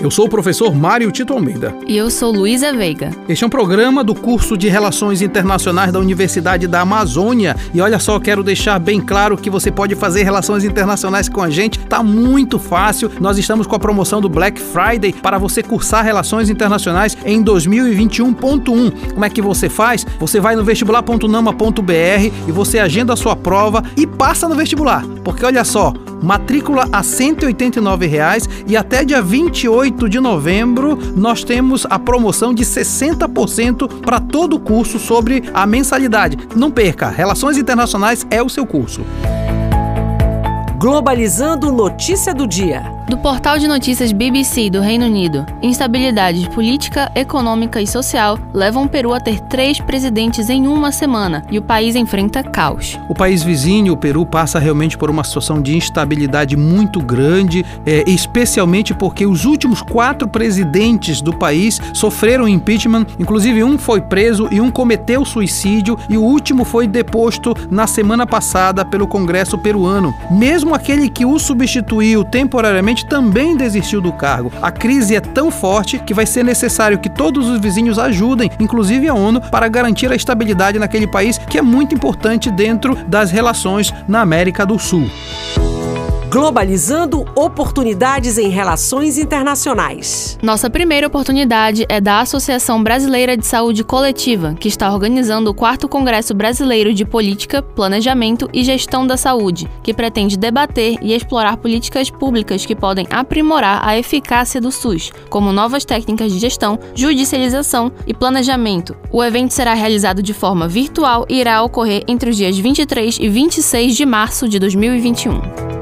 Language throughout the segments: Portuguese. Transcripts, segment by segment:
eu sou o professor Mário Tito Almeida. E eu sou Luísa Veiga. Este é um programa do curso de Relações Internacionais da Universidade da Amazônia. E olha só, quero deixar bem claro que você pode fazer relações internacionais com a gente. Tá muito fácil. Nós estamos com a promoção do Black Friday para você cursar Relações Internacionais em 2021.1. Como é que você faz? Você vai no vestibular.nama.br e você agenda agenda a sua prova e passa no vestibular. Porque olha só, matrícula a 189 reais, e até dia 28 de novembro nós temos a promoção de 60% para todo o curso sobre a mensalidade. Não perca, Relações Internacionais é o seu curso. Globalizando notícia do dia. Do portal de notícias BBC do Reino Unido, instabilidade política, econômica e social levam o Peru a ter três presidentes em uma semana e o país enfrenta caos. O país vizinho, o Peru, passa realmente por uma situação de instabilidade muito grande, é, especialmente porque os últimos quatro presidentes do país sofreram impeachment, inclusive um foi preso e um cometeu suicídio, e o último foi deposto na semana passada pelo Congresso peruano. Mesmo aquele que o substituiu temporariamente também desistiu do cargo. A crise é tão forte que vai ser necessário que todos os vizinhos ajudem, inclusive a ONU, para garantir a estabilidade naquele país que é muito importante dentro das relações na América do Sul. Globalizando oportunidades em relações internacionais. Nossa primeira oportunidade é da Associação Brasileira de Saúde Coletiva, que está organizando o 4 Congresso Brasileiro de Política, Planejamento e Gestão da Saúde, que pretende debater e explorar políticas públicas que podem aprimorar a eficácia do SUS, como novas técnicas de gestão, judicialização e planejamento. O evento será realizado de forma virtual e irá ocorrer entre os dias 23 e 26 de março de 2021.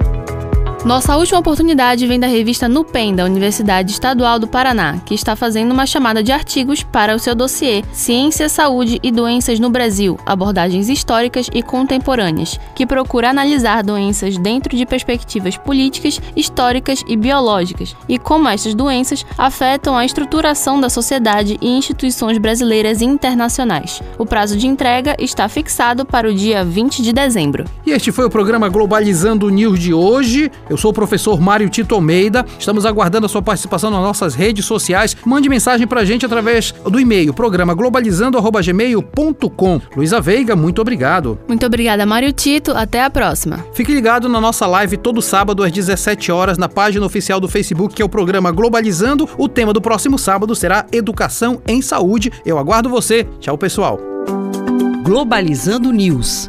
Nossa última oportunidade vem da revista Nupen, da Universidade Estadual do Paraná, que está fazendo uma chamada de artigos para o seu dossiê Ciência, Saúde e Doenças no Brasil, abordagens históricas e contemporâneas, que procura analisar doenças dentro de perspectivas políticas, históricas e biológicas, e como estas doenças afetam a estruturação da sociedade e instituições brasileiras e internacionais. O prazo de entrega está fixado para o dia 20 de dezembro. E este foi o programa Globalizando News de hoje. Eu sou o professor Mário Tito Almeida. Estamos aguardando a sua participação nas nossas redes sociais. Mande mensagem pra gente através do e-mail, programa globalizando.gmail.com. Luísa Veiga, muito obrigado. Muito obrigada, Mário Tito. Até a próxima. Fique ligado na nossa live todo sábado às 17 horas na página oficial do Facebook, que é o programa Globalizando. O tema do próximo sábado será Educação em Saúde. Eu aguardo você. Tchau, pessoal. Globalizando News